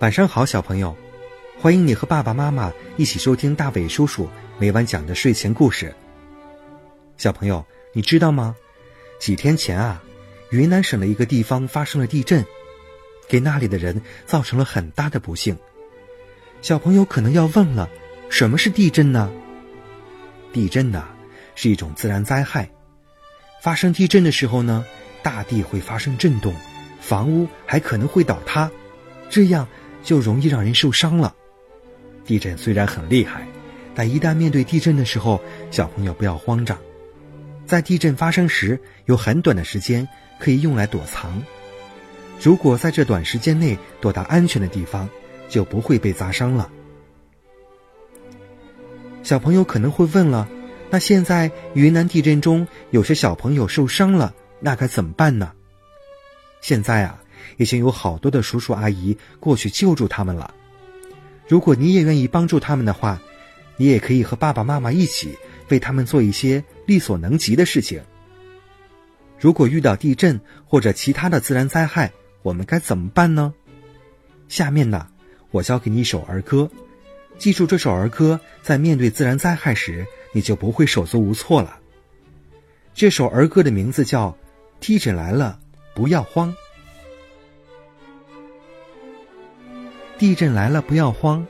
晚上好，小朋友，欢迎你和爸爸妈妈一起收听大伟叔叔每晚讲的睡前故事。小朋友，你知道吗？几天前啊，云南省的一个地方发生了地震，给那里的人造成了很大的不幸。小朋友可能要问了，什么是地震呢？地震呐，是一种自然灾害。发生地震的时候呢，大地会发生震动，房屋还可能会倒塌，这样。就容易让人受伤了。地震虽然很厉害，但一旦面对地震的时候，小朋友不要慌张。在地震发生时，有很短的时间可以用来躲藏。如果在这短时间内躲到安全的地方，就不会被砸伤了。小朋友可能会问了：那现在云南地震中有些小朋友受伤了，那该怎么办呢？现在啊。已经有好多的叔叔阿姨过去救助他们了。如果你也愿意帮助他们的话，你也可以和爸爸妈妈一起为他们做一些力所能及的事情。如果遇到地震或者其他的自然灾害，我们该怎么办呢？下面呢，我教给你一首儿歌，记住这首儿歌，在面对自然灾害时，你就不会手足无措了。这首儿歌的名字叫《地震来了，不要慌》。地震来了，不要慌，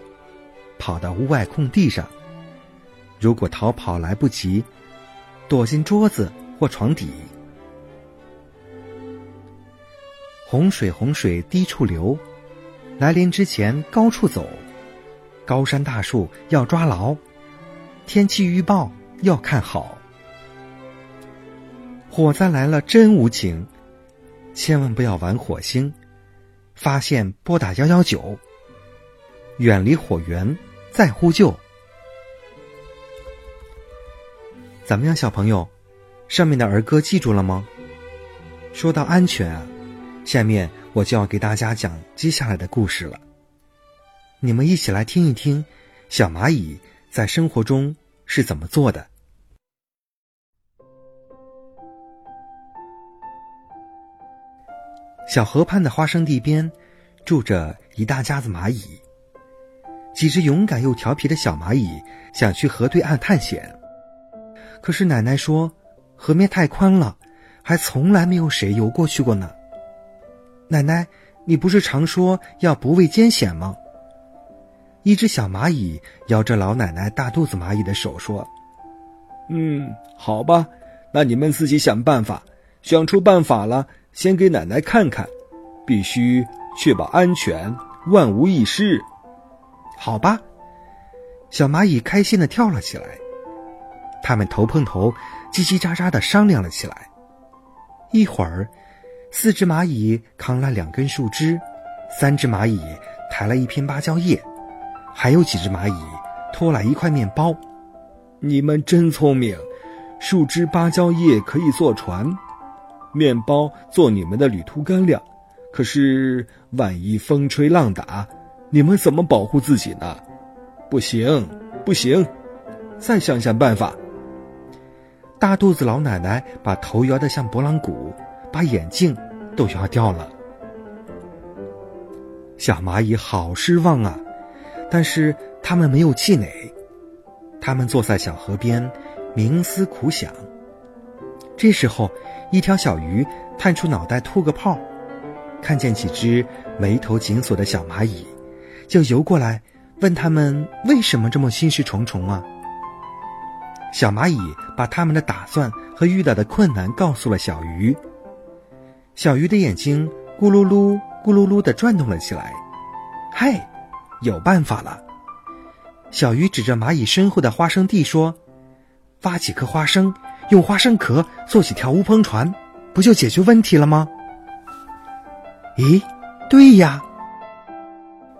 跑到屋外空地上。如果逃跑来不及，躲进桌子或床底。洪水洪水低处流，来临之前高处走。高山大树要抓牢，天气预报要看好。火灾来了真无情，千万不要玩火星。发现拨打幺幺九。远离火源，再呼救。怎么样，小朋友？上面的儿歌记住了吗？说到安全啊，下面我就要给大家讲接下来的故事了。你们一起来听一听，小蚂蚁在生活中是怎么做的。小河畔的花生地边，住着一大家子蚂蚁。几只勇敢又调皮的小蚂蚁想去河对岸探险，可是奶奶说河面太宽了，还从来没有谁游过去过呢。奶奶，你不是常说要不畏艰险吗？一只小蚂蚁摇着老奶奶大肚子蚂蚁的手说：“嗯，好吧，那你们自己想办法，想出办法了，先给奶奶看看，必须确保安全，万无一失。”好吧，小蚂蚁开心的跳了起来。他们头碰头，叽叽喳喳的商量了起来。一会儿，四只蚂蚁扛了两根树枝，三只蚂蚁抬了一片芭蕉叶，还有几只蚂蚁拖来一块面包。你们真聪明，树枝、芭蕉叶可以做船，面包做你们的旅途干粮。可是，万一风吹浪打……你们怎么保护自己呢？不行，不行，再想想办法。大肚子老奶奶把头摇得像拨浪鼓，把眼镜都摇掉了。小蚂蚁好失望啊，但是他们没有气馁，他们坐在小河边，冥思苦想。这时候，一条小鱼探出脑袋吐个泡，看见几只眉头紧锁的小蚂蚁。就游过来，问他们为什么这么心事重重啊？小蚂蚁把他们的打算和遇到的困难告诉了小鱼。小鱼的眼睛咕噜噜、咕噜噜的转动了起来。嗨，有办法了！小鱼指着蚂蚁身后的花生地说：“挖几颗花生，用花生壳做几条乌篷船，不就解决问题了吗？”咦，对呀。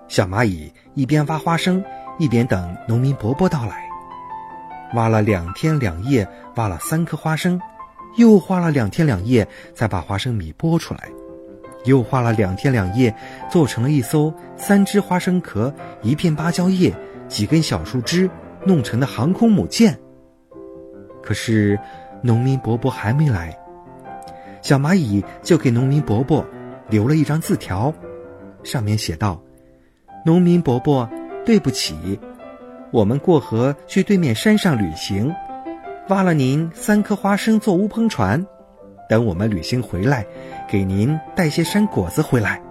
小蚂蚁一边挖花生，一边等农民伯伯到来。挖了两天两夜，挖了三颗花生，又花了两天两夜才把花生米剥出来，又花了两天两夜做成了一艘三只花生壳、一片芭蕉叶、几根小树枝弄成的航空母舰。可是农民伯伯还没来，小蚂蚁就给农民伯伯留了一张字条，上面写道。农民伯伯，对不起，我们过河去对面山上旅行，挖了您三颗花生做乌篷船，等我们旅行回来，给您带些山果子回来。”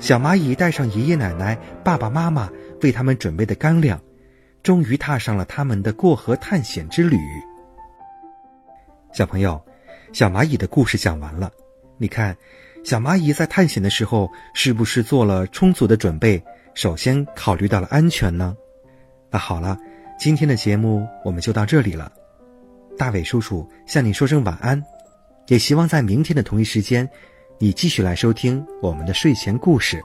小蚂蚁带上爷爷奶奶、爸爸妈妈为他们准备的干粮，终于踏上了他们的过河探险之旅。小朋友，小蚂蚁的故事讲完了。你看，小蚂蚁在探险的时候是不是做了充足的准备？首先考虑到了安全呢？那好了，今天的节目我们就到这里了。大伟叔叔向你说声晚安，也希望在明天的同一时间。你继续来收听我们的睡前故事。